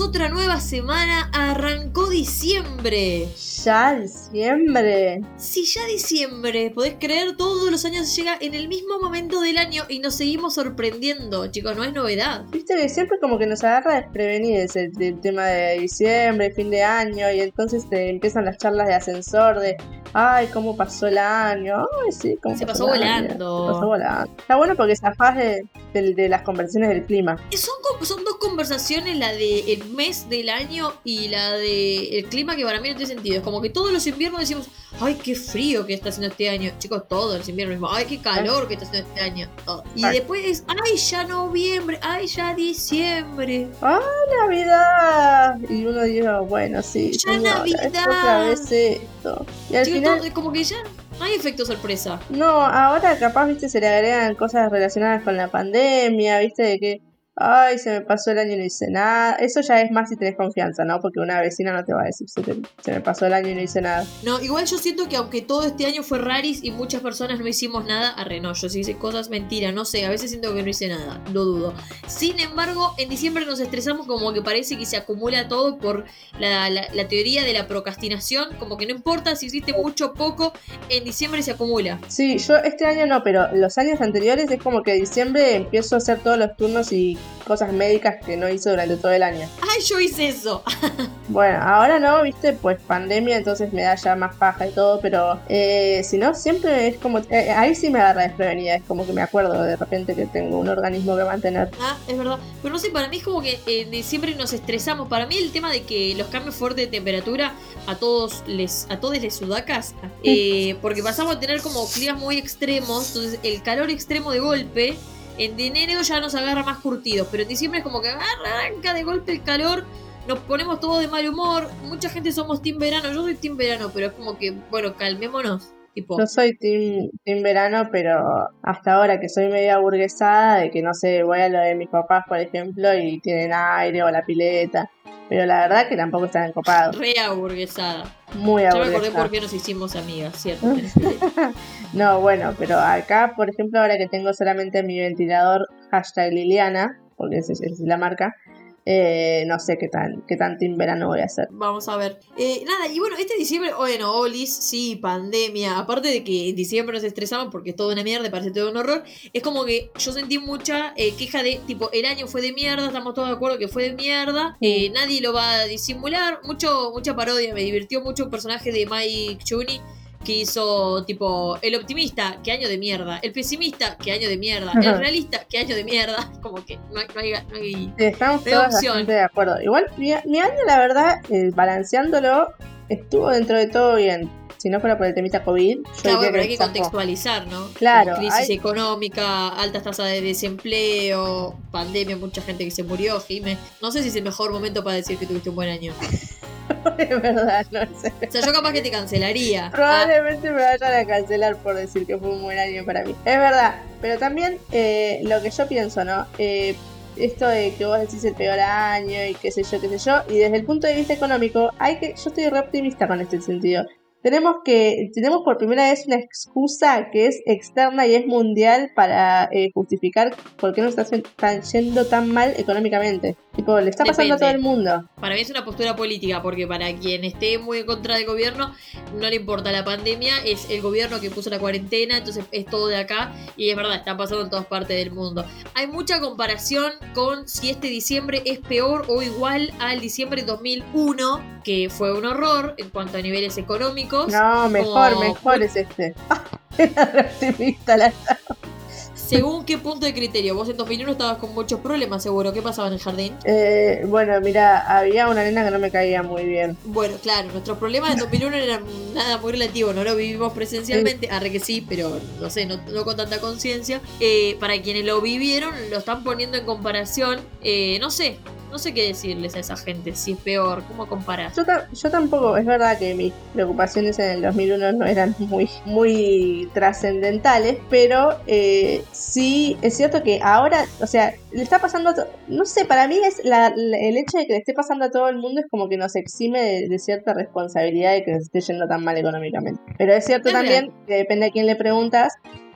otra nueva semana. Arrancó diciembre. Ya diciembre. Sí, ya diciembre. Podés creer, todos los años llega en el mismo momento del año y nos seguimos sorprendiendo. Chicos, no es novedad. Viste que siempre como que nos agarra desprevenidos el, el tema de diciembre, fin de año, y entonces te empiezan las charlas de ascensor de, ay, cómo pasó el año. Ay, sí, cómo Se pasó volando. Se pasó volando. Está bueno porque zafás de, de, de las conversaciones del clima. Eh, Son, dos conversaciones, la del mes del año y la del clima, que para mí no tiene sentido. Es como que todos los inviernos decimos, ay, qué frío que está haciendo este año. Chicos, todos los inviernos mismo, ay, qué calor que está haciendo este año. Todo. Y Ay. después es, ay, ya noviembre, ay, ya diciembre. ¡Ah, Navidad! Y uno dice, bueno, sí. Ya Navidad. es otra vez esto. Y al Chicos, final, todo- como que ya no hay efecto sorpresa. no, ahora capaz, viste, se le agregan cosas relacionadas con la pandemia, viste, de que, ay, se me pasó el año y no hice nada. Eso ya es más si tenés confianza, ¿no? Porque una vecina no te va a decir, se, te- se me pasó el año y no hice nada. No, igual yo siento que aunque todo este año fue raris y muchas personas no hicimos nada, arre no, yo sí hice cosas mentiras, no sé, a veces siento que no hice nada, lo dudo. Sin embargo, en diciembre nos estresamos como que parece que se acumula todo por la, la- la teoría de la procrastinación, como que no importa si hiciste mucho o poco, en diciembre se acumula. Sí, yo este año no, pero los años anteriores es como que en diciembre empiezo a hacer todos los turnos y cosas médicas que no hice durante todo el año. ¡Ay, yo hice eso! Bueno, ahora no, viste, pues pandemia, entonces me da ya más paja y todo, pero eh, si no, siempre es como, eh, ahí sí me agarra desprevenida, es como que me acuerdo de repente que tengo un organismo que mantener. Ah, es verdad. Pero no sé, para mí es como que en diciembre nos estresamos. Para mí el tema de que los cambios fuertes de temperatura a todos les, a todos les sudacas, eh, porque pasamos a tener como climas muy extremos, entonces el calor extremo de golpe, en enero ya nos agarra más curtidos, pero en diciembre es como que arranca de golpe el calor. Nos ponemos todos de mal humor. Mucha gente somos team verano. Yo soy team verano, pero es como que, bueno, calmémonos. Tipo, Yo soy team, team verano, pero hasta ahora que soy media burguesada, de que no sé, voy a lo de mis papás, por ejemplo, y tienen aire o la pileta, pero la verdad que tampoco están encopados, re aburguesada. muy Ya me acordé aburguesada. por qué nos hicimos amigas, ¿cierto? No, bueno, pero acá, por ejemplo, ahora que tengo solamente mi ventilador hashtag Liliana, porque es, esa es la marca, eh, no sé qué tan, qué tan team verano voy a hacer. Vamos a ver. Eh, nada, y bueno, este diciembre, bueno, Olis, sí, pandemia. Aparte de que en diciembre nos estresamos porque es todo una mierda, parece todo un horror. Es como que yo sentí mucha eh, queja de, tipo, el año fue de mierda, estamos todos de acuerdo que fue de mierda. eh, nadie lo va a disimular. Mucho, mucha parodia, me divirtió mucho un personaje de Mike Chuni que hizo tipo el optimista, qué año de mierda, el pesimista, qué año de mierda, el realista, qué año de mierda, como que no hay, no hay, no hay- estamos bastante de acuerdo. Igual, mi, mi año, la verdad, eh, balanceándolo, estuvo dentro de todo bien. Si no fuera por el temita COVID, Claro, pero hay que contextualizar, ¿no? Claro, Crisis hay- económica, altas tasas de desempleo, pandemia, mucha gente que se murió, Jime. No sé si es el mejor momento para decir que tuviste un buen año. es verdad, no sé. O sea, yo capaz que te cancelaría. Ah, Probablemente me vayan a cancelar por decir que fue un buen año para mí. Es verdad, pero también eh, lo que yo pienso, ¿no? Eh, esto de que vos decís el peor año y qué sé yo, qué sé yo, y desde el punto de vista económico, hay que, yo estoy re optimista con este sentido. Tenemos que, tenemos por primera vez una excusa que es externa y es mundial para eh, justificar por qué nos está, yendo tan mal económicamente. Tipo, le está pasando a todo el mundo. Para mí es una postura política, porque para quien esté muy en contra del gobierno, no le importa la pandemia, es el gobierno que puso la cuarentena, entonces es todo de acá, y es verdad, está pasando en todas partes del mundo. Hay mucha comparación con si este diciembre es peor o igual al diciembre de 2001, que fue un horror en cuanto a niveles económicos. No, mejor, mejor es este. La Según qué punto de criterio, vos en 2001 estabas con muchos problemas, seguro. ¿Qué pasaba en el jardín? Eh, bueno, mira, había una nena que no me caía muy bien. Bueno, claro, nuestros problemas en 2001 eran nada muy relativo, no lo vivimos presencialmente, arre que sí, pero no sé, no, no con tanta conciencia. Eh, para quienes lo vivieron, lo están poniendo en comparación, eh, no sé, no sé qué decirles a esa gente, si es peor, ¿cómo comparás? Yo, ta- yo tampoco, es verdad que mis preocupaciones en el 2001 no eran muy, muy trascendentales, pero eh, sí es cierto que ahora, o sea, le está pasando, a no sé, para mí es la- la- el hecho de que le esté pasando a todo el mundo es como que nos exime de, de cierta responsabilidad de que nos esté yendo tan mal económicamente. Pero es cierto también que depende a quién le preguntas,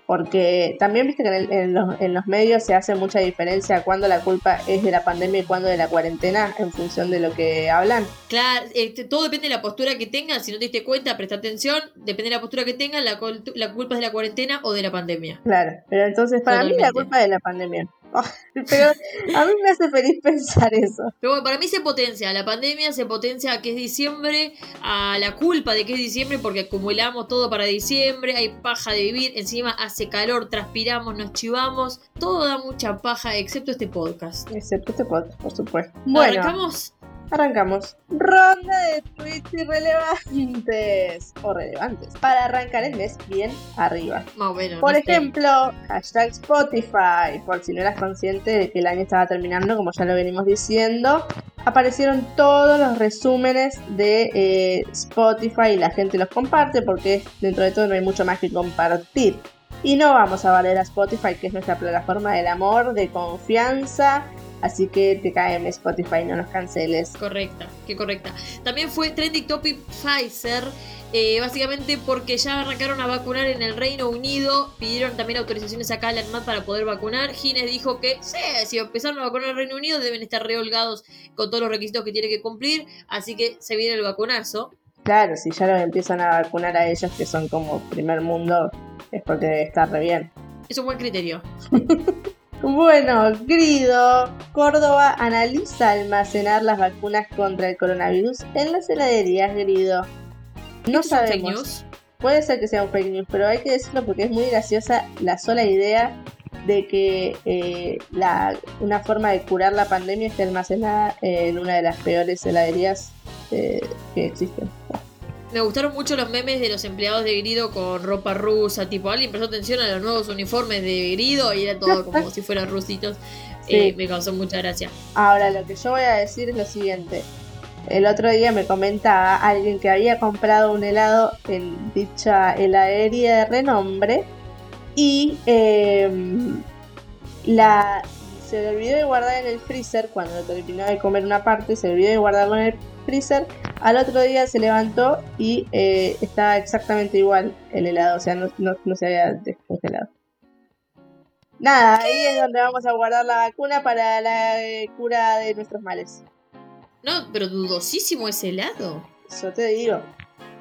porque también viste que en, los, medios se hace mucha diferencia cuando la culpa es de la pandemia y cuando de la cuarentena en función de lo que hablan. Claro, este, todo depende de la postura que tengan, si no te diste cuenta, presta atención, depende de la postura que tengan, la, la culpa es de la cuarentena o de la pandemia. Claro, pero entonces para mí la culpa es de la pandemia. Pero a mí me hace feliz pensar eso. Pero bueno, para mí se potencia, la pandemia se potencia a que es diciembre, a la culpa de que es diciembre porque acumulamos todo para diciembre, hay paja de vivir, encima hace calor, transpiramos, nos chivamos, todo da mucha paja excepto este podcast. Excepto este podcast, por supuesto. Bueno, arrancamos. Arrancamos. Ronda de tweets irrelevantes o relevantes. Para arrancar el mes bien arriba. por ejemplo, hashtag Spotify. Por si no eras consciente de que el año estaba terminando, como ya lo venimos diciendo, aparecieron todos los resúmenes de eh, Spotify y la gente los comparte porque dentro de todo no hay mucho más que compartir. Y no vamos a valer a Spotify, que es nuestra plataforma del amor, de confianza Así que te cae en Spotify, no nos canceles. Correcta, qué correcta. También fue trending topic Pfizer. Eh, básicamente porque ya arrancaron a vacunar en el Reino Unido, pidieron también autorizaciones acá a la ANMAT para poder vacunar. Gines dijo que sí, si empezaron a vacunar en el Reino Unido deben estar reholgados con todos los requisitos que tiene que cumplir, así que se viene el vacunazo. Claro, si ya los empiezan a vacunar a ellos que son como primer mundo, es porque debe estar re bien. Es un buen criterio. Bueno, Grido, Córdoba analiza almacenar las vacunas contra el coronavirus en las heladerías, Grido. No sabemos. Puede ser que sea un fake news, pero hay que decirlo porque es muy graciosa la sola idea de que eh, la, una forma de curar la pandemia esté almacenada en una de las peores heladerías eh, que existen. Me gustaron mucho los memes de los empleados de Grido con ropa rusa, tipo alguien prestó atención a los nuevos uniformes de Grido y era todo como si fueran rusitos. Eh, me causó mucha gracia. Ahora, lo que yo voy a decir es lo siguiente. El otro día me comentaba alguien que había comprado un helado en dicha heladería de renombre y em, la, se le olvidó de guardar en el freezer cuando terminó de comer una parte, se le olvidó de guardarlo en el freezer. Al otro día se levantó y eh, estaba exactamente igual el helado, o sea, no, se había descongelado. Nada, ahí es donde vamos a guardar la vacuna para la eh, cura de nuestros males. No, pero dudosísimo ese helado. Eso te digo.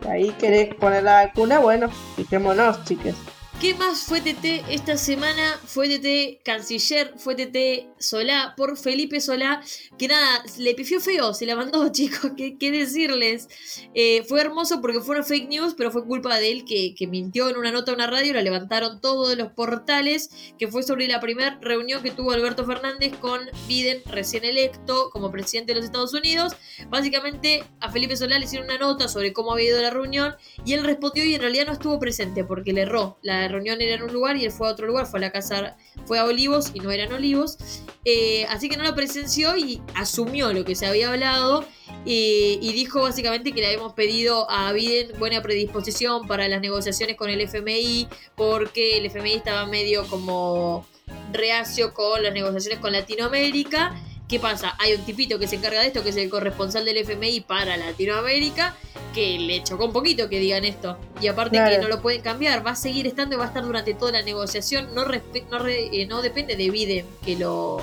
Ahí querés poner la vacuna, bueno, fijémonos, chicas. ¿Qué más fue TT esta semana? Fue TT Canciller, fue TT Solá por Felipe Solá, que nada, le pifió feo, se la mandó, chicos, ¿qué, decirles? Eh, fue hermoso porque fue una fake news, pero fue culpa de él que, mintió en una nota a una radio, la levantaron todos los portales, que fue sobre la primera reunión que tuvo Alberto Fernández con Biden, recién electo como presidente de los Estados Unidos. Básicamente a Felipe Solá le hicieron una nota sobre cómo había ido la reunión y él respondió y en realidad no estuvo presente porque le erró la reunión era en un lugar y él fue a otro lugar, fue a la casa, fue a Olivos y no eran Olivos. Eh, así que no lo presenció y asumió lo que se había hablado y dijo básicamente que le habíamos pedido a Biden buena predisposición para las negociaciones con el FMI porque el FMI estaba medio como reacio con las negociaciones con Latinoamérica. ¿Qué pasa? Hay un tipito que se encarga de esto, que es el corresponsal del FMI para Latinoamérica, que le chocó un poquito que digan esto. Y aparte que no lo pueden cambiar, va a seguir estando y va a estar durante toda la negociación. No, no, eh, no depende de Biden que lo,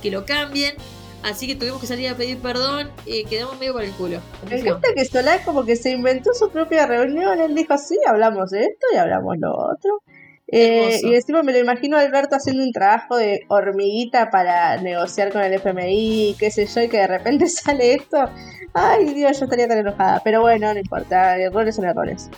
que lo cambien. Así que tuvimos que salir a pedir perdón y quedamos medio por el culo. Me encanta que Solá como que se inventó su propia reunión. Él dijo, sí, hablamos de esto y hablamos lo otro. Eh, y encima me lo imagino a Alberto haciendo un trabajo de hormiguita para negociar con el FMI, qué sé yo, y que de repente sale esto. Ay, Dios, yo estaría tan enojada. Pero bueno, no importa, errores son errores.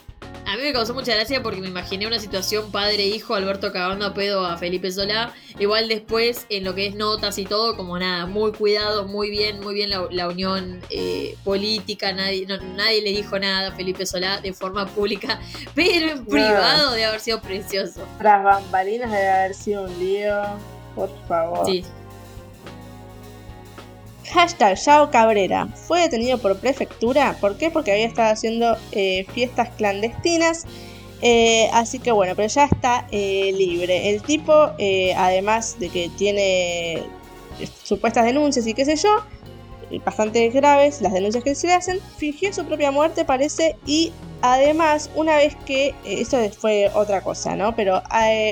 A mí me causó mucha gracia porque me imaginé una situación padre-hijo, Alberto cagando a pedo a Felipe Solá. Igual después, en lo que es notas y todo, como nada, muy cuidado, muy bien, muy bien la, unión eh, política. Nadie, nadie le dijo nada a Felipe Solá de forma pública, pero en privado debe haber sido precioso. Tras bambalinas debe haber sido un lío, por favor. Sí. Hashtag Yao Cabrera. Fue detenido por prefectura. ¿Por qué? Porque había estado haciendo eh, fiestas clandestinas. Eh, así que bueno, pero ya está eh, libre. El tipo, además de que tiene supuestas denuncias y qué sé yo, bastante graves, las denuncias que se le hacen, fingió su propia muerte, parece, y además, una vez que, esto fue otra cosa, ¿no? Pero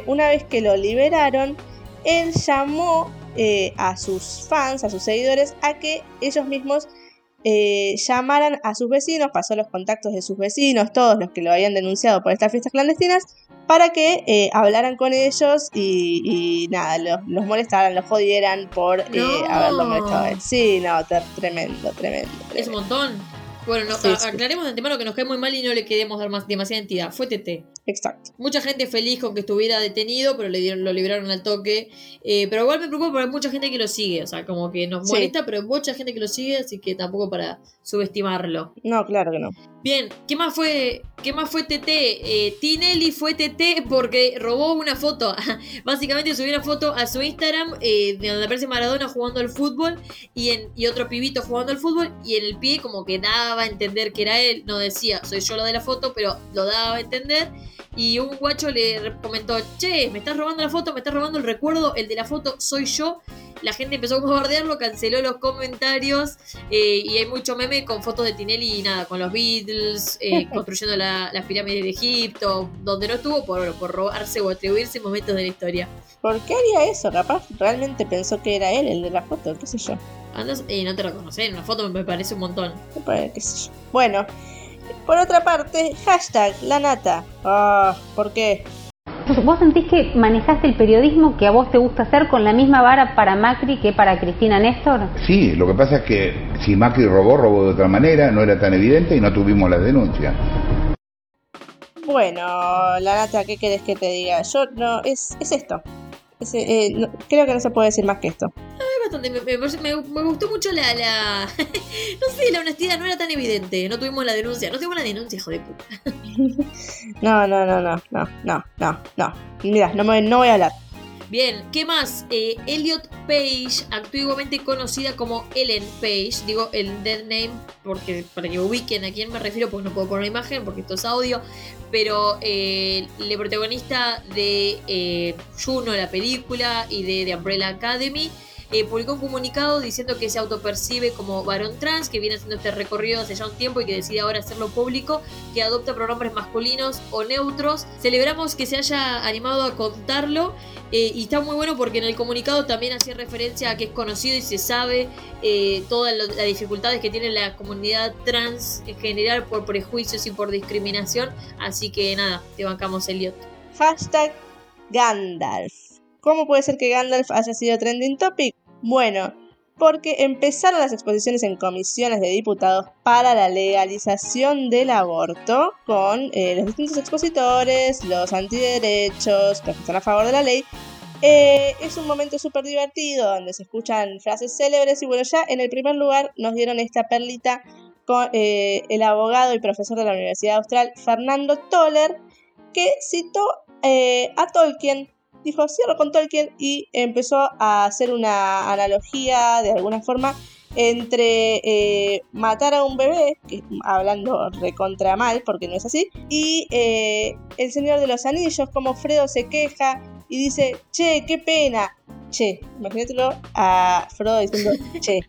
una vez que lo liberaron, él llamó eh, a sus fans, a sus seguidores, a que ellos mismos llamaran a sus vecinos, pasó los contactos de sus vecinos, todos los que lo habían denunciado por estas fiestas clandestinas, para que hablaran con ellos y, nada, los, molestaran, los jodieran por haberlo molestado. Sí, no, tremendo, tremendo, Es un montón. Bueno, aclaremos de antemano que nos cae muy mal y no le queremos dar más, demasiada entidad. Fue TT. Exacto. Mucha gente feliz con que estuviera detenido, pero le dieron, lo liberaron al toque. Eh, pero igual me preocupa porque hay mucha gente que lo sigue. O sea, como que nos molesta, pero hay mucha gente que lo sigue, así que tampoco para subestimarlo. No, claro que no. Bien, ¿qué más fue, qué más fue TT? Eh, Tinelli fue TT porque robó una foto. Básicamente subió una foto a su Instagram eh, donde aparece Maradona jugando al fútbol y, en, y otro pibito jugando al fútbol y en el pie como que daba a entender que era él. No decía, soy yo lo de la foto, pero lo daba a entender. Y un guacho le comentó, che, me estás robando la foto, me estás robando el recuerdo, el de la foto soy yo. La gente empezó a bombardearlo, canceló los comentarios eh, y hay mucho meme con fotos de Tinelli y nada, con los Beatles, eh, construyendo las pirámides de Egipto, donde no estuvo por, por robarse o atribuirse momentos de la historia. ¿Por qué haría eso? Capaz realmente pensó que era él el de la foto, qué sé yo. Andas y no te reconoces, en una foto me parece un montón. Qué sé yo. Bueno, por otra parte, hashtag la nata. Ah, ¿por qué? ¿Vos sentís que manejaste el periodismo que a vos te gusta hacer con la misma vara para Macri que para Cristina Néstor? Sí, lo que pasa es que si Macri robó, robó de otra manera, no era tan evidente y no tuvimos la denuncia. Bueno, la nata, ¿qué querés que te diga? Yo no, es, es esto. Eh, creo que no se puede decir más que esto. Me, me, gustó mucho la, la no sé, la honestidad no era tan evidente. No tuvimos la denuncia. No tuvimos la denuncia, hijo de puta. no, no, no, no, no, no, no, no. Mira, no, no voy a hablar. Bien, ¿qué más? Eh, Elliot Page, antiguamente conocida como Ellen Page, digo el dead name porque para que ubiquen a quién me refiero, porque no puedo poner imagen porque esto es audio, pero eh, protagonista de eh, Juno, la película, y de, de Umbrella Academy, eh, publicó un comunicado diciendo que se autopercibe como varón trans, que viene haciendo este recorrido hace ya un tiempo y que decide ahora hacerlo público, que adopta pronombres masculinos o neutros. Celebramos que se haya animado a contarlo eh, y está muy bueno porque en el comunicado también hacía referencia a que es conocido y se sabe eh, todas las dificultades que tiene la comunidad trans en general por prejuicios y por discriminación. Así que nada, te bancamos Elliot. Hashtag Gandalf. ¿Cómo puede ser que Gandalf haya sido trending topic? Bueno, porque empezaron las exposiciones en comisiones de diputados para la legalización del aborto con eh, los distintos expositores, los antiderechos, los que están a favor de la ley. Eh, es un momento súper divertido donde se escuchan frases célebres y bueno, ya en el primer lugar nos dieron esta perlita con eh, el abogado y profesor de la Universidad Austral, Fernando Toller, que citó a Tolkien dijo cierro con Tolkien y empezó a hacer una analogía de alguna forma entre eh, matar a un bebé, que, hablando recontra mal porque no es así, y eh, El Señor de los Anillos, como Fredo se queja y dice, che, qué pena. Che, imagínatelo a Frodo diciendo che.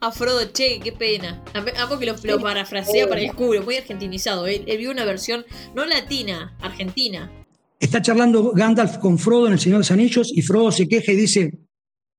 a Frodo, che, qué pena. Amo que lo, lo parafrasea para el culo, muy argentinizado. Él, él vio una versión no latina, argentina. Está charlando Gandalf con Frodo en El Señor de los Anillos y Frodo se queja y dice,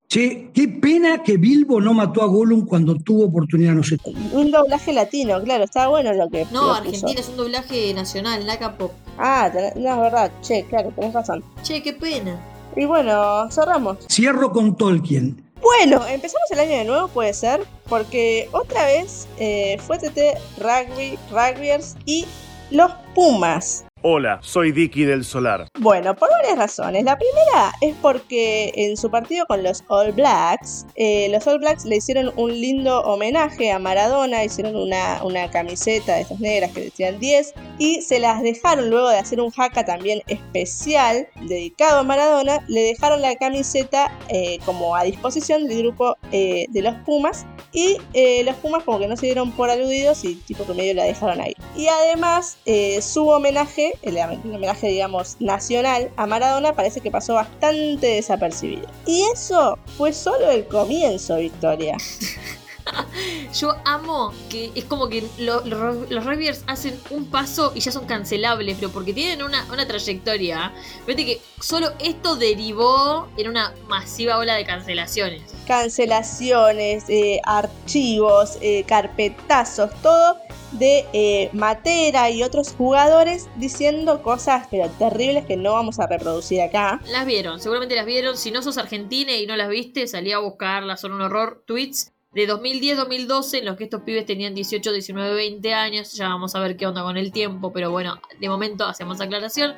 che, qué pena que Bilbo no mató a Gollum cuando tuvo oportunidad, no sé. Un doblaje latino, claro, estaba bueno lo que... No, Argentina es un doblaje nacional, la Pop. Ah, no, es verdad, che, claro, tenés razón. Che, qué pena. Y bueno, cerramos. Cierro con Tolkien. Bueno, empezamos el año de nuevo, puede ser, porque otra vez eh, fue TT Rugby, Rugbyers y los Pumas. Hola, soy Dicky del Solar. Bueno, por varias razones. La primera es porque en su partido con los All Blacks, eh, los All Blacks le hicieron un lindo homenaje a Maradona, hicieron una, una camiseta de estas negras que decían 10 y se las dejaron luego de hacer un jaca también especial dedicado a Maradona, le dejaron la camiseta eh, como a disposición del grupo eh, de los Pumas y los Pumas como que no se dieron por aludidos y tipo que medio la dejaron ahí. Y además su homenaje el, homenaje, digamos, nacional a Maradona, parece que pasó bastante desapercibido. Y eso fue solo el comienzo, Victoria. Yo amo que es como que lo- lo- los rugbyers hacen un paso y ya son cancelables, pero porque tienen una, una trayectoria. Fíjate que solo esto derivó en una masiva ola de cancelaciones. Cancelaciones, eh, archivos, eh, carpetazos, todo de eh, Matera y otros jugadores diciendo cosas pero terribles que no vamos a reproducir acá. Las vieron, seguramente las vieron. Si no sos argentina y no las viste, salí a buscarlas, son un horror. Tweets de 2010-2012 en los que estos pibes tenían 18, 19, 20 años. Ya vamos a ver qué onda con el tiempo, pero bueno, de momento hacemos aclaración.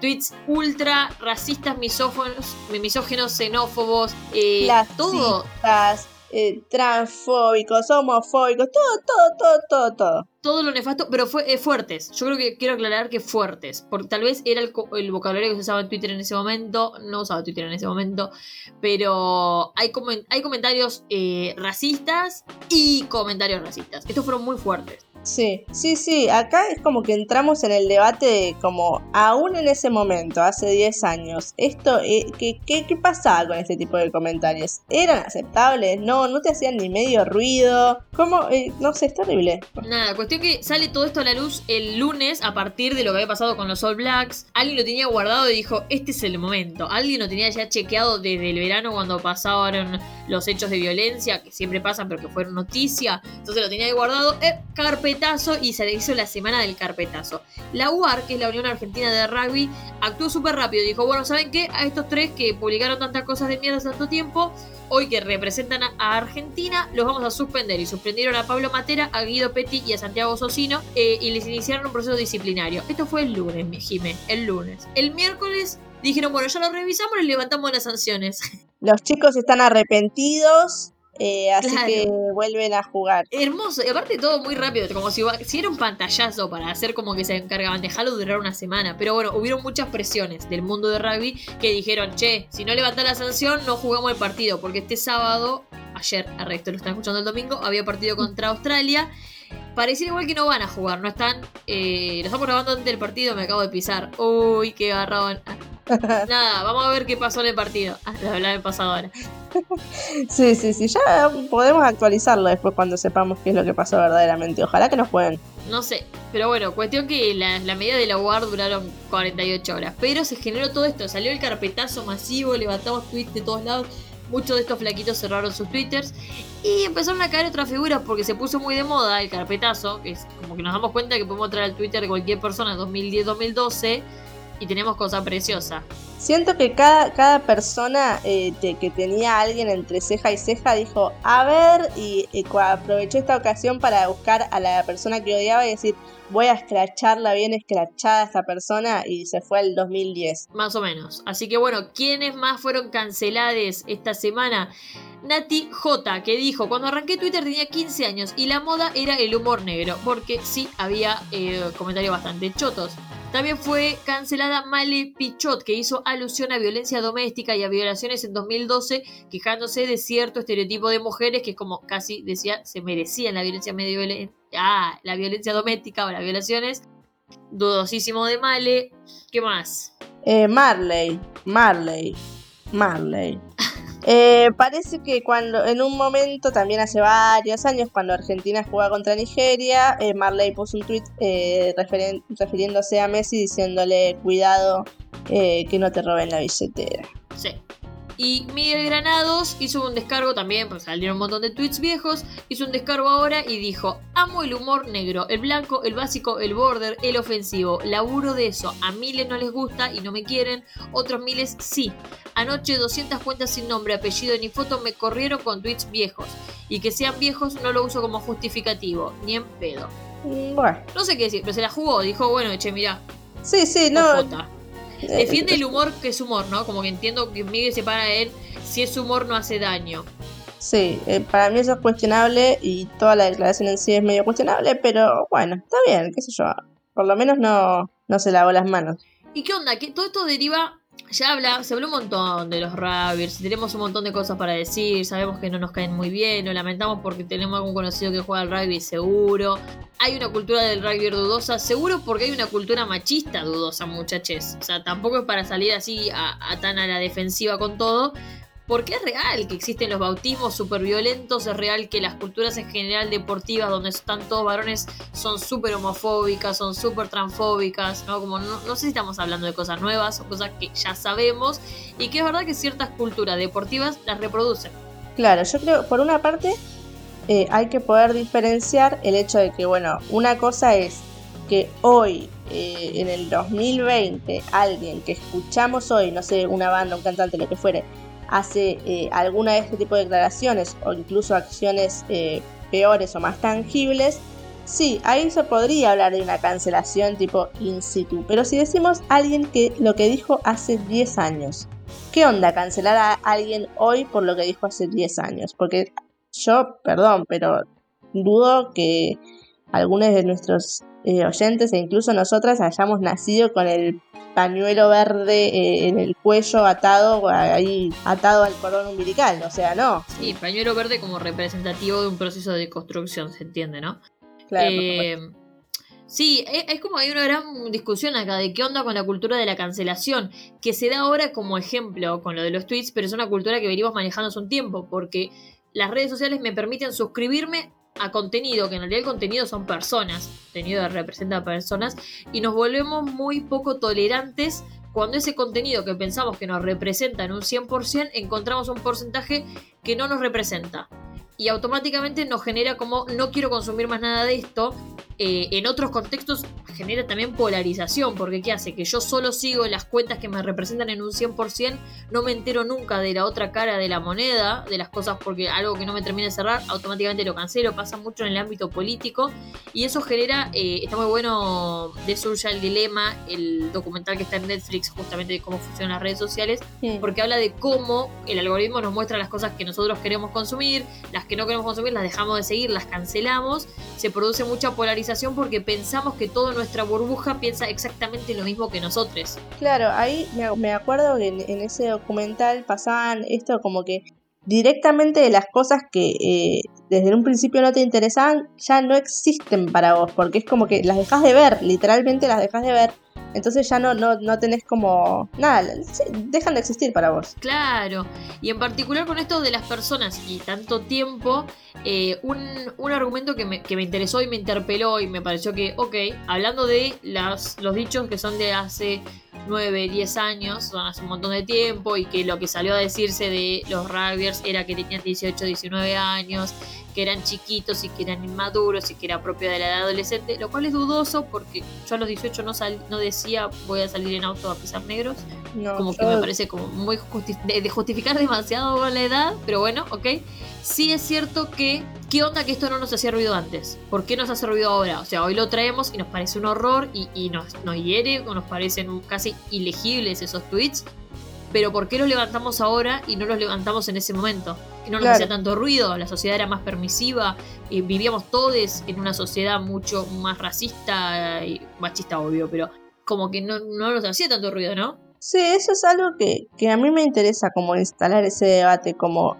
Tweets ultra racistas, misófonos, misógenos, xenófobos, eh, todo. Eh, transfóbicos, homofóbicos, todo, todo, todo, todo, todo. todo lo nefasto, pero fue eh, fuertes. Yo creo que quiero aclarar que fuertes, porque tal vez era el vocabulario que se usaba en Twitter en ese momento, no usaba Twitter en ese momento, pero hay, comen- hay comentarios eh, racistas y comentarios racistas. Estos fueron muy fuertes. Sí, sí, sí, acá es como que entramos en el debate de como aún en ese momento, hace 10 años, esto, eh, ¿qué, qué, pasaba con este tipo de comentarios? ¿Eran aceptables? No, no te hacían ni medio ruido, ¿cómo? Eh, no sé, es terrible. Nada, cuestión que sale todo esto a la luz el lunes a partir de lo que había pasado con los All Blacks. Alguien lo tenía guardado y dijo, este es el momento. Alguien lo tenía ya chequeado desde el verano cuando pasaron los hechos de violencia, que siempre pasan pero que fueron noticia. Entonces lo tenía ahí guardado, eh, y se le hizo la semana del carpetazo. La UAR, que es la Unión Argentina de Rugby, actuó súper rápido. Dijo, bueno, ¿saben qué? A estos tres que publicaron tantas cosas de mierda tanto tiempo, hoy que representan a, Argentina, los vamos a suspender. Y suspendieron a Pablo Matera, a Guido Petti y a Santiago Socino eh, y les iniciaron un proceso disciplinario. Esto fue el lunes, mi Jime, el lunes. El miércoles dijeron, bueno, ya lo revisamos y levantamos las sanciones. Los chicos están arrepentidos, eh, así Claro. que vuelven a jugar. Hermoso, y aparte todo muy rápido, como si, si era un pantallazo para hacer como que se encargaban, dejarlo durar una semana. Pero bueno, hubieron muchas presiones del mundo de rugby que dijeron, che, si no levantás la sanción, no jugamos el partido, porque este sábado, ayer, a recto lo están escuchando el domingo, había partido contra Australia. Pareciera igual que no van a jugar, no están. Eh, lo estamos grabando antes del partido, me acabo de pisar. Uy, qué garrón. Nada, vamos a ver qué pasó en el partido. Ah, lo hablaba pasado ahora. Sí, sí, sí, ya podemos actualizarlo después cuando sepamos qué es lo que pasó verdaderamente. Ojalá que nos jueguen. No sé, pero bueno, cuestión que la, la medida de la UAR duraron 48 horas. Pero se generó todo esto, salió el carpetazo masivo, levantamos tweets de todos lados. Muchos de estos flaquitos cerraron sus twitters y empezaron a caer otras figuras porque se puso muy de moda el carpetazo, que es como que nos damos cuenta que podemos traer al Twitter de cualquier persona en 2010-2012 y tenemos cosa preciosa. Siento que cada, cada persona eh, te- que tenía a alguien entre ceja y ceja dijo, a ver, y, y aprovechó esta ocasión para buscar a la persona que odiaba y decir, voy a escracharla bien escrachada a esta persona y se fue al 2010. Más o menos. Así que bueno, ¿quiénes más fueron cancelados esta semana? Nati J, que dijo, cuando arranqué Twitter tenía 15 años y la moda era el humor negro, porque sí había eh, comentarios bastante chotos. También fue cancelada Male Pichot, que hizo alusión a violencia doméstica y a violaciones en 2012, quejándose de cierto estereotipo de mujeres que, como casi decía, se merecían la violencia medio ah, la violencia doméstica o las violaciones. Dudosísimo de Male. ¿Qué más? Eh, Marley, Marley, Marley. Eh, parece que cuando en un momento, también hace varios años, cuando Argentina jugaba contra Nigeria, eh, Marley puso un tweet eh, refiriéndose a Messi diciéndole cuidado eh, que no te roben la billetera. Sí. Y Miguel Granados hizo un descargo también, pues salieron un montón de tweets viejos, hizo un descargo ahora y dijo, amo el humor negro, el blanco, el básico, el border, el ofensivo, laburo de eso, a miles no les gusta y no me quieren, otros miles sí. Anoche 200 cuentas sin nombre, apellido ni foto me corrieron con tweets viejos. Y que sean viejos no lo uso como justificativo, ni en pedo. Mm, Bueno, No sé qué decir, pero se la jugó, dijo, bueno, che, mirá, sí, sí, no. Defiende el humor que es humor, ¿no? Como que entiendo que Miguel se para él. Si es humor, no hace daño. Sí, eh, para mí eso es cuestionable y toda la declaración en sí es medio cuestionable, pero bueno, está bien, qué sé yo. Por lo menos no, no se lavó las manos. ¿Y qué onda? Que todo esto deriva. Ya habla, se habló un montón de los Rabbits, tenemos un montón de cosas para decir, sabemos que no nos caen muy bien, lo lamentamos porque tenemos algún conocido que juega al rugby seguro. Hay una cultura del rugby dudosa, seguro porque hay una cultura machista dudosa, muchachos. O sea, tampoco es para salir así a, a tan a la defensiva con todo, Porque es real que existen los bautismos súper violentos, es real que las culturas en general deportivas, donde están todos varones, son súper homofóbicas, son súper transfóbicas, ¿no? Como no, no sé si estamos hablando de cosas nuevas o cosas que ya sabemos, y que es verdad que ciertas culturas deportivas las reproducen. Claro, yo creo, por una parte, eh, hay que poder diferenciar el hecho de que, bueno, una cosa es que hoy, eh, en el 2020, alguien que escuchamos hoy, no sé, una banda, un cantante, lo que fuere, hace eh, alguna de este tipo de declaraciones o incluso acciones eh, peores o más tangibles, sí, ahí se podría hablar de una cancelación tipo in situ. Pero si decimos alguien que lo que dijo hace 10 años, ¿qué onda cancelar a alguien hoy por lo que dijo hace 10 años? Porque yo, perdón, pero dudo que algunos de nuestros eh, oyentes e incluso nosotras hayamos nacido con el pañuelo verde eh, en el cuello atado ahí atado al cordón umbilical, o sea, no. Sí, pañuelo verde como representativo de un proceso de construcción, se entiende, ¿no? Claro, Eh, sí, e- es, como hay una gran discusión acá de qué onda con la cultura de la cancelación, que se da ahora como ejemplo con lo de los tweets, pero es una cultura que venimos manejando hace un tiempo, porque las redes sociales me permiten suscribirme a contenido, que en realidad el contenido son personas, contenido representa personas, y nos volvemos muy poco tolerantes cuando ese contenido que pensamos que nos representa en un 100%, encontramos un porcentaje que no nos representa. Y automáticamente nos genera como no quiero consumir más nada de esto. Eh, en otros contextos genera también polarización, porque ¿qué hace? Que yo solo sigo las cuentas que me representan en un 100%, no me entero nunca de la otra cara de la moneda, de las cosas porque algo que no me termina de cerrar, automáticamente lo cancelo, pasa mucho en el ámbito político, y eso genera, eh, está muy bueno de Social Dilema, el documental que está en Netflix justamente de cómo funcionan las redes sociales, Sí. porque habla de cómo el algoritmo nos muestra las cosas que nosotros queremos consumir, las que no queremos consumir las dejamos de seguir, las cancelamos, se produce mucha polarización porque pensamos que toda nuestra burbuja piensa exactamente lo mismo que nosotros. Claro, ahí me, acuerdo que en, en ese documental pasaban esto como que directamente de las cosas que eh, desde un principio no te interesaban ya no existen para vos, porque es como que las dejas de ver, literalmente las dejas de ver, entonces ya no, no, no tenés como nada, dejan de existir para vos. Claro, y en particular con esto de las personas y tanto tiempo, eh, un, un argumento que me, que me interesó y me interpeló y me pareció que, ok, hablando de las, los dichos que son de hace 9, 10 años, son hace un montón de tiempo y que lo que salió a decirse de los rugbyers era que tenían 18, 19 años, que eran chiquitos y que eran inmaduros y que era propio de la edad adolescente, lo cual es dudoso porque yo a los 18 no, sal- no decía voy a salir en auto a pisar negros No, como que yo- me parece como muy justi- de, de justificar demasiado la edad, pero bueno, ok. Sí es cierto que, ¿qué onda que esto no nos hacía ruido antes? ¿Por qué nos hace ruido ahora? O sea, hoy lo traemos y nos parece un horror y, y nos, nos hiere o nos parecen casi ilegibles esos tweets. Pero ¿por qué los levantamos ahora y no los levantamos en ese momento? Que no nos Claro. hacía tanto ruido, la sociedad era más permisiva, eh, vivíamos todos en una sociedad mucho más racista y machista, obvio, pero como que no, no nos hacía tanto ruido, ¿no? Sí, eso es algo que, que a mí me interesa como instalar ese debate, como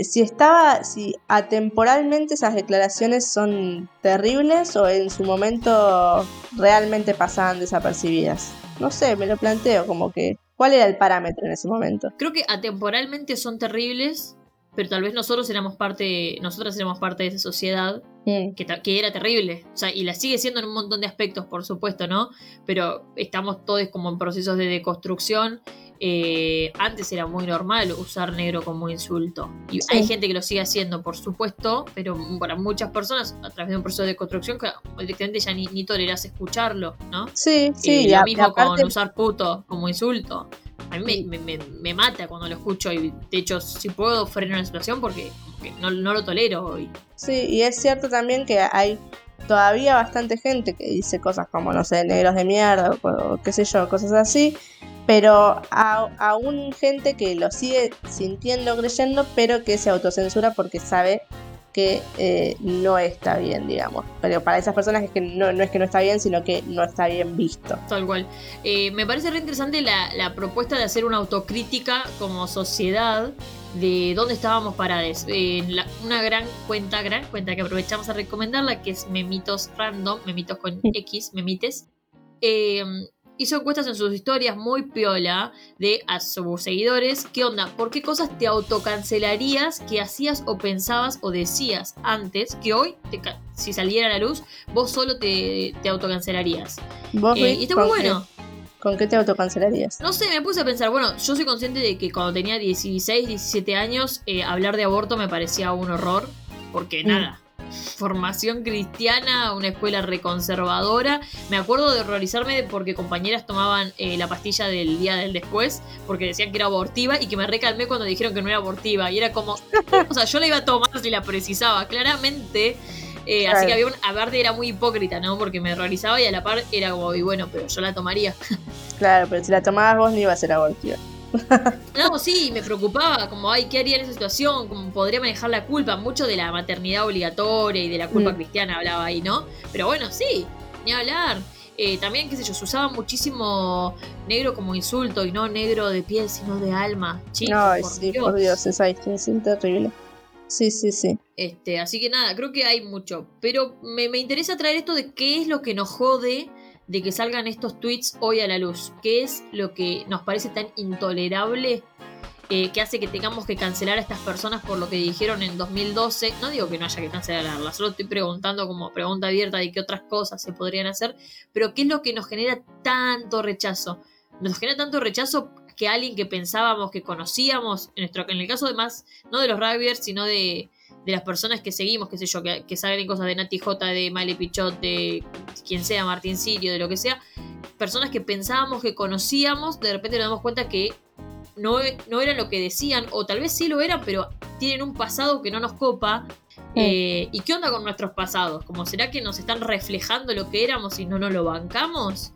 si estaba, si atemporalmente esas declaraciones son terribles o en su momento realmente pasaban desapercibidas. No sé, me lo planteo como que, ¿cuál era el parámetro en ese momento? Creo que atemporalmente son terribles, pero tal vez nosotros éramos parte, nosotras éramos parte de esa sociedad Mm, que, que era terrible. O sea, y la sigue siendo en un montón de aspectos, por supuesto, ¿no? Pero estamos todos como en procesos de deconstrucción. Eh, antes era muy normal usar negro como insulto. Y Sí. hay gente que lo sigue haciendo, por supuesto, pero para muchas personas, a través de un proceso de construcción, que directamente ya ni, ni tolerás escucharlo, ¿no? Sí, Eh, sí, y lo a- y mismo aparte, con usar puto como insulto. A mí me, me- me- me mata cuando lo escucho y de hecho si puedo frenar la situación porque no, no lo tolero hoy. sí, y es cierto también que hay todavía bastante gente que dice cosas como, no sé, negros de mierda o, qué sé yo, cosas así, pero aún gente que lo sigue sintiendo, creyendo, pero que se autocensura porque sabe que eh, no está bien, digamos. Pero para esas personas es que no, no es que no está bien, sino que no está bien visto. Tal cual. Eh, me parece re interesante la, la propuesta de hacer una autocrítica como sociedad de dónde estábamos parados. Eh, la- una gran cuenta, gran cuenta que aprovechamos a recomendarla, que es Memitos Random, Memitos con X, Memites. Hizo encuestas en sus historias muy piola de a sus seguidores. ¿Qué onda? ¿Por qué cosas te autocancelarías que hacías o pensabas o decías antes que hoy, te si saliera a la luz, vos solo te, te autocancelarías? ¿Vos, Eh, y está muy qué- bueno. ¿Con qué te autocancelarías? No sé, me puse a pensar, bueno, yo soy consciente de que cuando tenía 16, 17 años, eh, hablar de aborto me parecía un horror, porque Mm. nada, formación cristiana, una escuela reconservadora, me acuerdo de horrorizarme porque compañeras tomaban eh, la pastilla del día del después, porque decían que era abortiva y que me recalmé cuando dijeron que no era abortiva, y era como, o sea, yo la iba a tomar si la precisaba, claramente. eh, Así que había un, aparte era muy hipócrita, ¿no? Porque me horrorizaba y a la par era como, y bueno, pero yo la tomaría. Claro, pero si la tomabas vos no iba a ser abortiva. No, sí, me preocupaba, como, ay, ¿qué haría en esa situación? Como podría manejar la culpa, mucho de la maternidad obligatoria y de la culpa Mm. cristiana hablaba ahí, ¿no? Pero bueno, sí, ni hablar. Eh, también, qué sé yo, se usaba muchísimo negro como insulto y no negro de piel, sino de alma. Chicos, Ay, por sí, Dios. por Dios, esa distinción terrible. Sí, sí, sí. Este, así que nada, creo que hay mucho. Pero me, me interesa traer esto de qué es lo que nos jode de que salgan estos tweets hoy a la luz. ¿Qué es lo que nos parece tan intolerable eh, que hace que tengamos que cancelar a estas personas por lo que dijeron en 2012? No digo que no haya que cancelarlas, solo estoy preguntando como pregunta abierta de qué otras cosas se podrían hacer. Pero ¿qué es lo que nos genera tanto rechazo? Nos genera tanto rechazo que alguien que pensábamos que conocíamos, en, nuestro, en el caso de más, no de los rugbyers, sino de, de las personas que seguimos, qué sé yo, que, que saben cosas de Nati J, de Miley Pichot, de quien sea, Martín Sirio, de lo que sea, personas que pensábamos que conocíamos, de repente nos damos cuenta que no, no eran lo que decían, o tal vez sí lo eran, pero tienen un pasado que no nos copa. Eh, ¿Y qué onda con nuestros pasados? ¿Cómo será que nos están reflejando lo que éramos y no nos lo bancamos?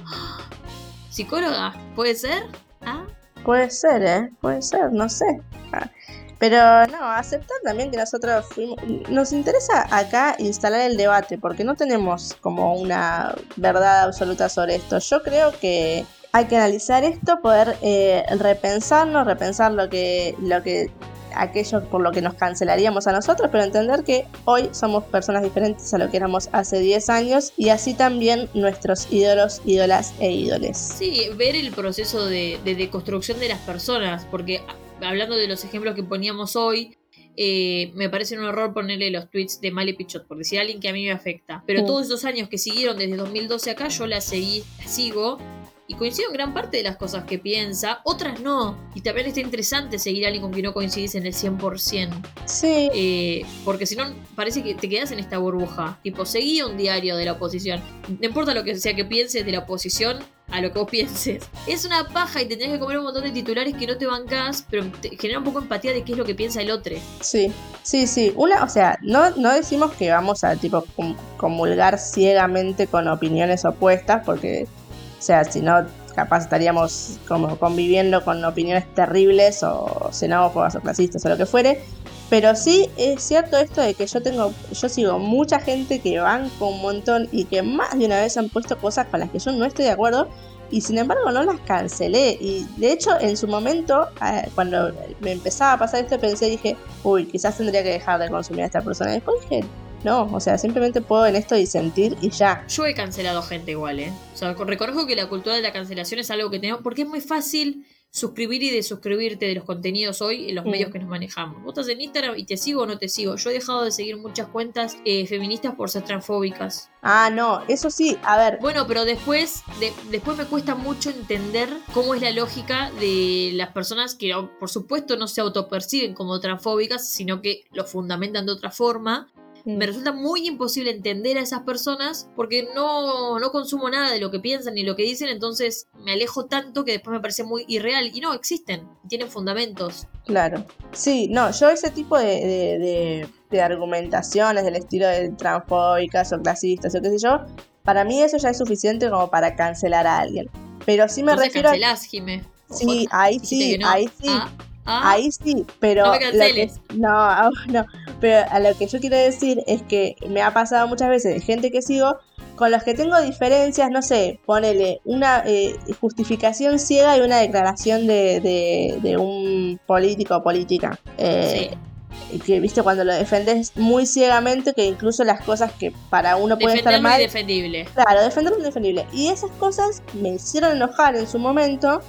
¿Psicóloga? ¿Puede ser? ¿Ah? Puede ser, ¿eh? Puede ser, no sé. Ah, Pero no, aceptar también que nosotros fuimos... Nos interesa acá instalar el debate, porque no tenemos como una verdad absoluta sobre esto. Yo creo que hay que analizar esto, poder eh, repensarnos, repensar lo que, lo que aquello por lo que nos cancelaríamos a nosotros, pero entender que hoy somos personas diferentes a lo que éramos hace 10 años y así también nuestros ídolos, ídolas e ídoles. Sí, ver el proceso de, de deconstrucción de las personas, porque hablando de los ejemplos que poníamos hoy, eh, me parece un horror ponerle los tweets de Male Pichot, por decir a alguien que a mí me afecta. Pero Sí. todos esos años que siguieron desde 2012 acá, yo la seguí, la sigo. Y coincido en gran parte de las cosas que piensa, otras no. Y también está interesante seguir a alguien con quien no coincidís en el 100%. Sí, Eh, porque si no, parece que te quedas en esta burbuja. Tipo, seguí un diario de la oposición. No importa lo que sea que pienses de la oposición, a lo que vos pienses. Es una paja y tendrías que comer un montón de titulares que no te bancás, pero te genera un poco de empatía de qué es lo que piensa el otro. Sí, sí, sí. Una, o sea, no, no decimos que vamos a tipo com- comulgar ciegamente con opiniones opuestas, porque, o sea, si no, capaz estaríamos como conviviendo con opiniones terribles o xenófobas o clasistas o lo que fuere. Pero sí es cierto esto de que yo tengo, yo sigo mucha gente que banco un montón y que más de una vez han puesto cosas con las que yo no estoy de acuerdo y sin embargo no las cancelé. Y de hecho en su momento, eh, cuando me empezaba a pasar esto, pensé, dije, uy, quizás tendría que dejar de consumir a esta persona. Y después dije, no, o sea, simplemente puedo en esto disentir y ya. Yo he cancelado gente igual, ¿eh? O sea, reconozco que la cultura de la cancelación es algo que tenemos, porque es muy fácil suscribir y desuscribirte de los contenidos hoy en los medios que nos manejamos. Vos estás en Instagram y te sigo o no te sigo. Yo he dejado de seguir muchas cuentas eh, feministas por ser transfóbicas. Ah, no, eso sí, a ver, Bueno, pero después, de- después me cuesta mucho entender cómo es la lógica de las personas que, por supuesto, no se autoperciben como transfóbicas, sino que lo fundamentan de otra forma. Me resulta muy imposible entender a esas personas porque no, no consumo nada de lo que piensan ni lo que dicen, entonces me alejo tanto que después me parece muy irreal. Y no, existen, tienen fundamentos. Claro. Sí, no, yo ese tipo de, de, de- de argumentaciones del estilo de transfóbicas o clasistas o qué sé yo, para mí eso ya es suficiente como para cancelar a alguien. Pero sí me Entonces refiero a... cancelás, Jime. Sí, ahí sí, no. ahí sí. Ah, ah. Ahí sí, pero No me que- no, no, pero a lo que yo quiero decir es que me ha pasado muchas veces de gente que sigo con los que tengo diferencias, no sé, ponele una eh, justificación ciega y una declaración de, de, de un político o política. Eh, que viste cuando lo defendes muy ciegamente que incluso las cosas que para uno puede estar mal indefendible claro defender lo indefendible y esas cosas me hicieron enojar en su momento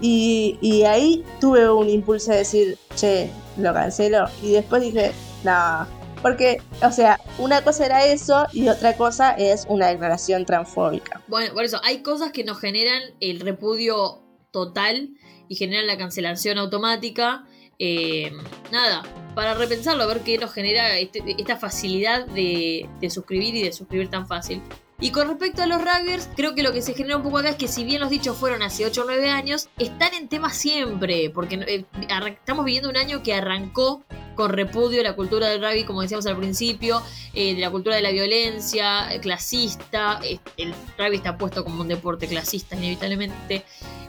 y, ahí tuve un impulso de decir che lo cancelo y después dije no porque, o sea, una cosa era eso y otra cosa es una declaración transfóbica. Bueno, por eso, hay cosas que nos generan el repudio total y generan la cancelación automática. Eh, nada, para repensarlo, a ver qué nos genera este, esta facilidad de, suscribir y de suscribir tan fácil. Y con respecto a los rugbyers, creo que lo que se genera un poco acá es que si bien los dichos fueron hace 8 o 9 años, están en tema siempre, porque eh, estamos viviendo un año que arrancó con repudio la cultura del rugby, como decíamos al principio, eh, de la cultura de la violencia, clasista, el rugby está puesto como un deporte clasista inevitablemente,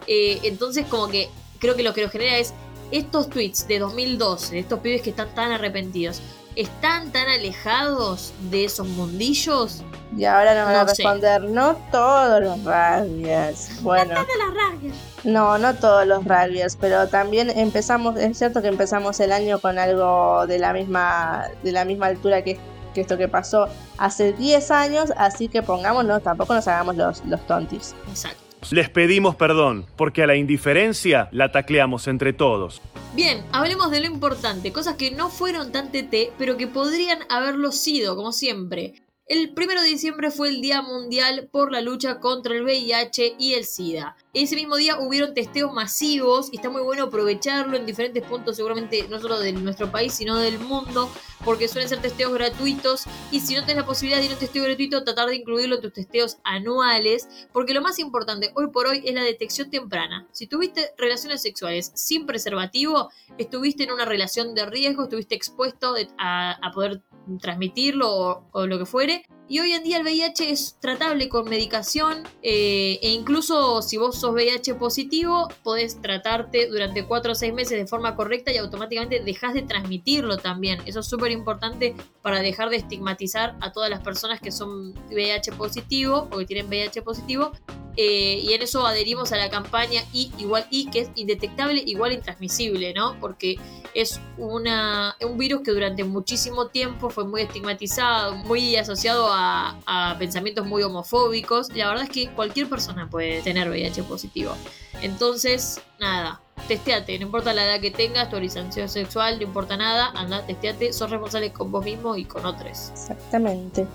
entonces como que creo que lo que nos genera es estos tweets de 2012, de estos pibes que están tan arrepentidos, ¿están tan alejados de esos mundillos? Y ahora no van a responder, no todos los rugbyers. Bueno. No todos No, no todos los rugbyers, pero también empezamos, es cierto que empezamos el año con algo de la misma, de la misma altura que, esto que pasó hace 10 años, así que pongámonos, tampoco nos hagamos los, los tontis. Exacto. Les pedimos perdón, porque a la indiferencia la tacleamos entre todos. Bien, hablemos de lo importante, cosas que no fueron tan TT, pero que podrían haberlo sido, como siempre. El 1 de diciembre fue el Día Mundial por la lucha contra el VIH y el SIDA. Ese mismo día hubieron testeos masivos y está muy bueno aprovecharlo en diferentes puntos, seguramente no solo de nuestro país, sino del mundo, porque suelen ser testeos gratuitos y si no tienes la posibilidad de ir a un testeo gratuito, tratar de incluirlo en tus testeos anuales, porque lo más importante hoy por hoy es la detección temprana. Si tuviste relaciones sexuales sin preservativo, estuviste en una relación de riesgo, estuviste expuesto a, poder transmitirlo o, lo que fuere. れ Y hoy en día el VIH es tratable con medicación eh, e incluso si vos sos VIH positivo, podés tratarte durante 4 o 6 meses de forma correcta y automáticamente dejas de transmitirlo también. Eso es súper importante para dejar de estigmatizar a todas las personas que son VIH positivo o que tienen VIH positivo eh, y en eso adherimos a la campaña I igual I, que es indetectable igual intransmisible, ¿no? Porque es una, un virus que durante muchísimo tiempo fue muy estigmatizado, muy asociado a, a pensamientos muy homofóbicos. La verdad es que cualquier persona puede tener VIH positivo. Entonces, nada, testeate, no importa la edad que tengas, tu orientación sexual, no importa nada, anda, testeate, sos responsable con vos mismo y con otros. Exactamente.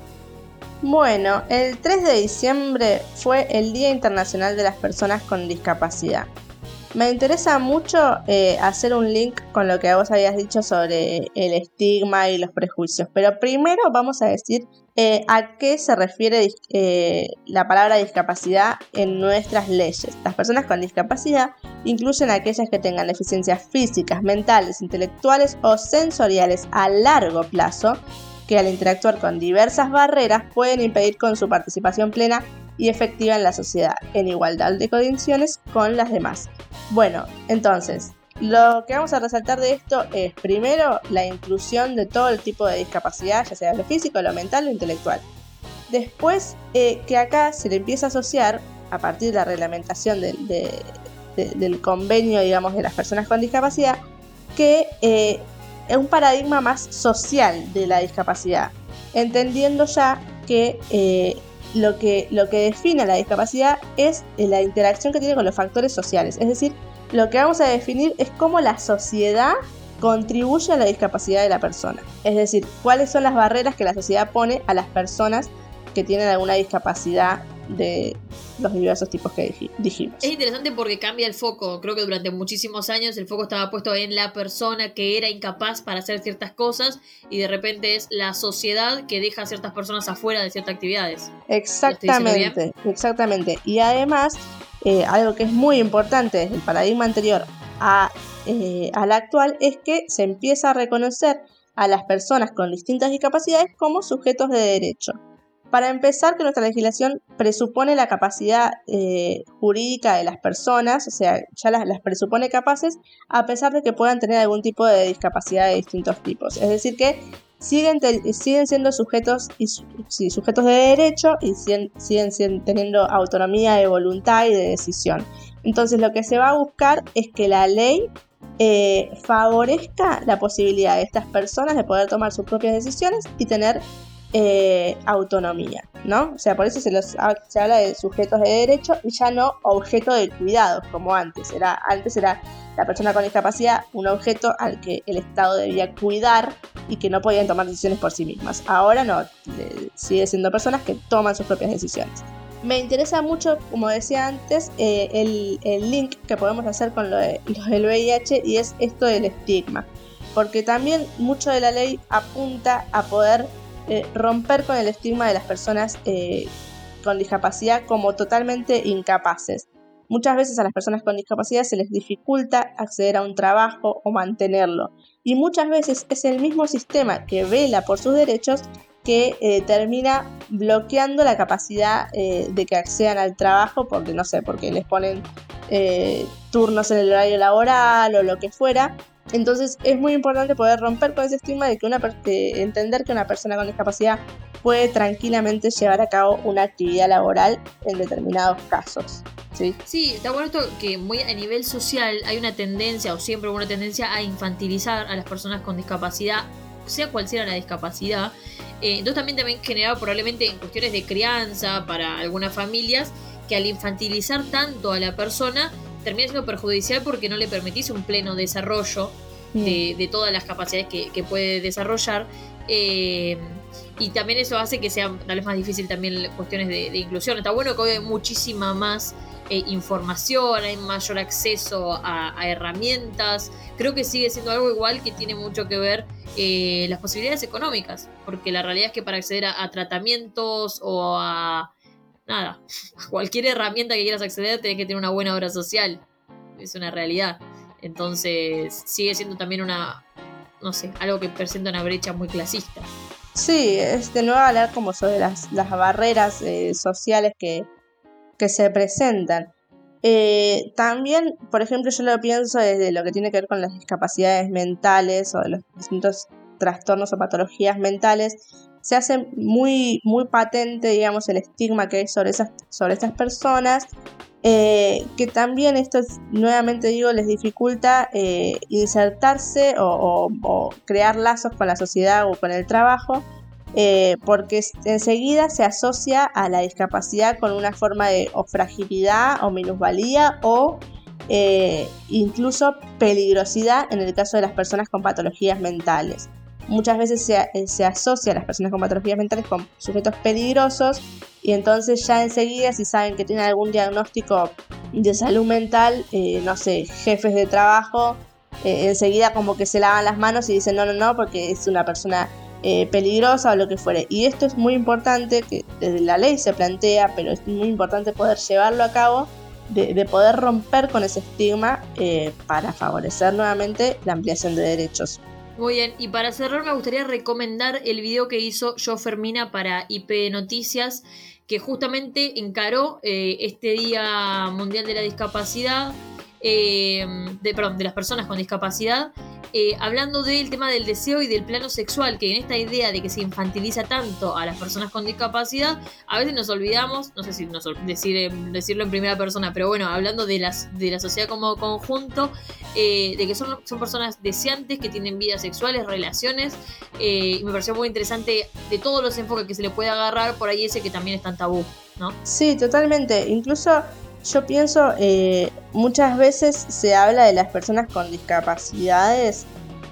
Bueno, el 3 de diciembre fue el Día Internacional de las Personas con Discapacidad. Me interesa mucho eh, hacer un link con lo que vos habías dicho sobre el estigma y los prejuicios, pero primero vamos a decir eh, a qué se refiere eh, la palabra discapacidad en nuestras leyes. Las personas con discapacidad incluyen aquellas que tengan deficiencias físicas, mentales, intelectuales o sensoriales a largo plazo que al interactuar con diversas barreras pueden impedir con su participación plena y efectiva en la sociedad, en igualdad de condiciones con las demás. Bueno, entonces, lo que vamos a resaltar de esto es, primero, la inclusión de todo el tipo de discapacidad, ya sea lo físico, lo mental o intelectual. Después, eh, que acá se le empieza a asociar, a partir de la reglamentación del convenio, digamos, de las personas con discapacidad, que eh, es un paradigma más social de la discapacidad, entendiendo ya que, eh, lo, que lo que define la discapacidad es eh, la interacción que tiene con los factores sociales. Es decir, lo que vamos a definir es cómo la sociedad contribuye a la discapacidad de la persona. Es decir, cuáles son las barreras que la sociedad pone a las personas que tienen alguna discapacidad de los diversos tipos que dijimos. Es interesante porque cambia el foco. Creo que durante muchísimos años el foco estaba puesto en la persona que era incapaz para hacer ciertas cosas y de repente es la sociedad que deja a ciertas personas afuera de ciertas actividades. Exactamente, exactamente. Y además, eh, algo que es muy importante desde el paradigma anterior a, eh, al actual es que se empieza a reconocer a las personas con distintas discapacidades como sujetos de derecho. Para empezar, que nuestra legislación presupone la capacidad eh, jurídica de las personas, o sea, ya las, presupone capaces, a pesar de que puedan tener algún tipo de discapacidad de distintos tipos. Es decir, que siguen, siguen siendo sujetos, y, sujetos de derecho y siguen, siguen teniendo autonomía de voluntad y de decisión. Entonces, lo que se va a buscar es que la ley eh, favorezca la posibilidad de estas personas de poder tomar sus propias decisiones y tener eh, autonomía, ¿no? O sea, por eso se, los, se habla de sujetos de derecho y ya no objeto de cuidados, como antes. Era, antes era la persona con discapacidad un objeto al que el Estado debía cuidar y que no podían tomar decisiones por sí mismas. Ahora no, sigue siendo personas que toman sus propias decisiones. Me interesa mucho, como decía antes, eh, el, link que podemos hacer con lo, de, del VIH y es esto del estigma. Porque también mucho de la ley apunta a poder eh, romper con el estigma de las personas eh, con discapacidad como totalmente incapaces. Muchas veces a las personas con discapacidad se les dificulta acceder a un trabajo o mantenerlo. Y muchas veces es el mismo sistema que vela por sus derechos que eh, termina bloqueando la capacidad de que accedan al trabajo porque no sé, porque les ponen turnos en el horario laboral o lo que fuera entonces es muy importante poder romper con ese estigma de que una entender que una persona con discapacidad puede tranquilamente llevar a cabo una actividad laboral en determinados casos. Sí, sí está bueno esto que muy a nivel social hay una tendencia o siempre hubo una tendencia a infantilizar a las personas con discapacidad, sea cual sea la discapacidad. Eh, entonces también también generaba probablemente en cuestiones de crianza para algunas familias que al infantilizar tanto a la persona termina siendo perjudicial porque no le permitís un pleno desarrollo de, todas las capacidades que, puede desarrollar. Eh, y también eso hace que sea tal vez más difícil también cuestiones de, inclusión. Está bueno que hoy hay muchísima más eh, información, hay mayor acceso a, herramientas. Creo que sigue siendo algo igual que tiene mucho que ver eh, las posibilidades económicas, porque la realidad es que para acceder a tratamientos o a nada, cualquier herramienta que quieras acceder tenés que tener una buena obra social. Es una realidad. Entonces sigue siendo también una, no sé, algo que presenta una brecha muy clasista. Sí, es de nuevo hablar como sobre las, barreras eh, sociales que, que, se presentan. Eh, también, por ejemplo, yo lo pienso desde lo que tiene que ver con las discapacidades mentales o los distintos trastornos o patologías mentales se hace muy, muy patente, digamos, el estigma que hay sobre, esas, sobre estas personas, eh, que también esto, nuevamente digo, les dificulta eh, insertarse o, crear lazos con la sociedad o con el trabajo, eh, porque enseguida se asocia a la discapacidad con una forma de o fragilidad o minusvalía o incluso peligrosidad en el caso de las personas con patologías mentales muchas veces se, eh, se, asocia a las personas con patologías mentales con sujetos peligrosos y entonces ya enseguida si saben que tienen algún diagnóstico de salud mental, eh, no sé, jefes de trabajo, eh, enseguida como que se lavan las manos y dicen no, no, no, porque es una persona peligrosa o lo que fuere. Y esto es muy importante, que desde la ley se plantea, pero es muy importante poder llevarlo a cabo, de, de poder romper con ese estigma para favorecer nuevamente la ampliación de derechos. Muy bien, y para cerrar me gustaría recomendar el video que hizo Yo Fermina para IP Noticias, que justamente encaró eh, este Día Mundial de la Discapacidad, eh, de, perdón, de las personas con discapacidad, eh, hablando del tema del deseo y del plano sexual, que en esta idea de que se infantiliza tanto a las personas con discapacidad, a veces nos olvidamos, no sé si nos, decir, decirlo en primera persona, pero bueno, hablando de, las, de la sociedad como conjunto, eh, de que son, son personas deseantes, que tienen vidas sexuales, relaciones, eh, y me pareció muy interesante de todos los enfoques que se le puede agarrar, por ahí ese que también es tan tabú, ¿no? Sí, totalmente. Incluso yo pienso, eh, muchas veces se habla de las personas con discapacidades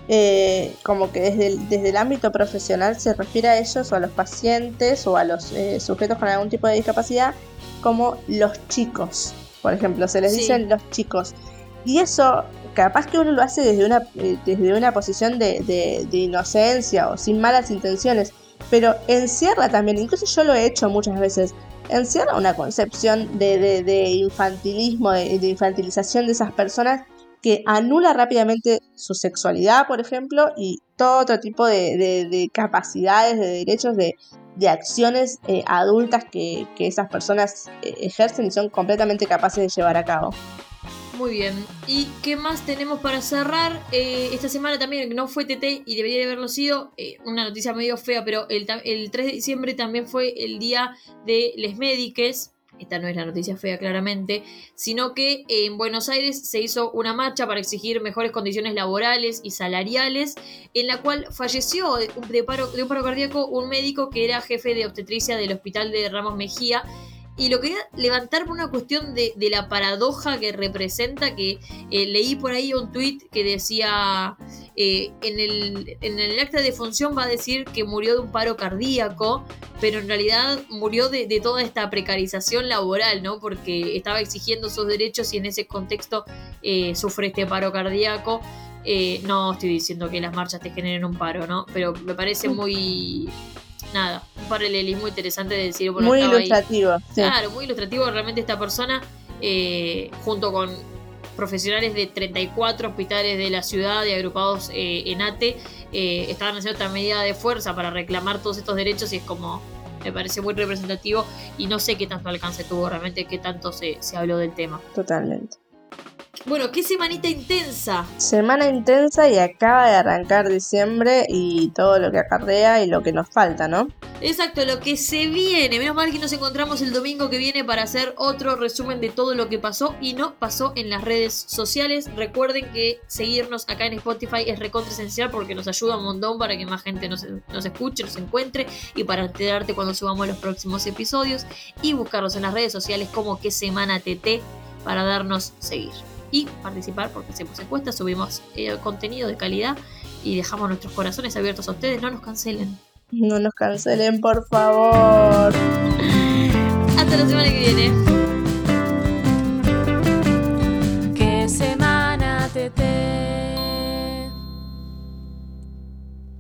eh, como que desde el, desde el ámbito profesional se refiere a ellos o a los pacientes o a los eh, sujetos con algún tipo de discapacidad como los chicos, por ejemplo, se les dicen los chicos. Y eso capaz que uno lo hace desde una, desde una posición de, de inocencia o sin malas intenciones, pero encierra también, incluso yo lo he hecho muchas veces, encierra una concepción de, infantilismo, de, infantilización de esas personas que anula rápidamente su sexualidad, por ejemplo, y todo otro tipo de, capacidades, de derechos, de, acciones eh, adultas que, esas personas eh, ejercen y son completamente capaces de llevar a cabo. Muy bien. ¿Y qué más tenemos para cerrar? Eh, esta semana también no fue TT y debería de haberlo sido. Eh, una noticia medio fea, pero el, 3 de diciembre también fue el día de les médiques. esta no es la noticia fea claramente, sino que en Buenos Aires se hizo una marcha para exigir mejores condiciones laborales y salariales, en la cual falleció de, paro, de un paro cardíaco un médico que era jefe de obstetricia del hospital de Ramos Mejía y lo quería levantar por una cuestión de, la paradoja que representa, que eh, leí por ahí un tuit que decía, eh, en, el, en el acta de función va a decir que murió de un paro cardíaco, pero en realidad murió de, toda esta precarización laboral, ¿no? Porque estaba exigiendo sus derechos y en ese contexto eh, sufre este paro cardíaco. no estoy diciendo que las marchas te generen un paro, ¿no? Pero me parece muy nada, un paralelismo interesante de decir. muy ilustrativo. Claro, muy ilustrativo realmente esta persona, eh, junto con profesionales de 34 hospitales de la ciudad y agrupados eh, en ATE, eh, estaban haciendo esta medida de fuerza para reclamar todos estos derechos y es como, me parece muy representativo y no sé qué tanto alcance tuvo realmente, qué tanto se, se habló del tema. Totalmente. Bueno, qué semanita intensa. Semana intensa y acaba de arrancar diciembre y todo lo que acarrea y lo que nos falta, ¿no? Exacto, lo que se viene. Menos mal que nos encontramos el domingo que viene para hacer otro resumen de todo lo que pasó y no pasó en las redes sociales. Recuerden que seguirnos acá en Spotify es recontra esencial porque nos ayuda un montón para que más gente nos, nos escuche, nos encuentre y para enterarte cuando subamos los próximos episodios y buscarnos en las redes sociales como que semana TT para darnos seguir y participar porque hacemos encuestas, subimos eh, contenido de calidad y dejamos nuestros corazones abiertos a ustedes. No nos cancelen. No nos cancelen, por favor. Hasta la semana que viene.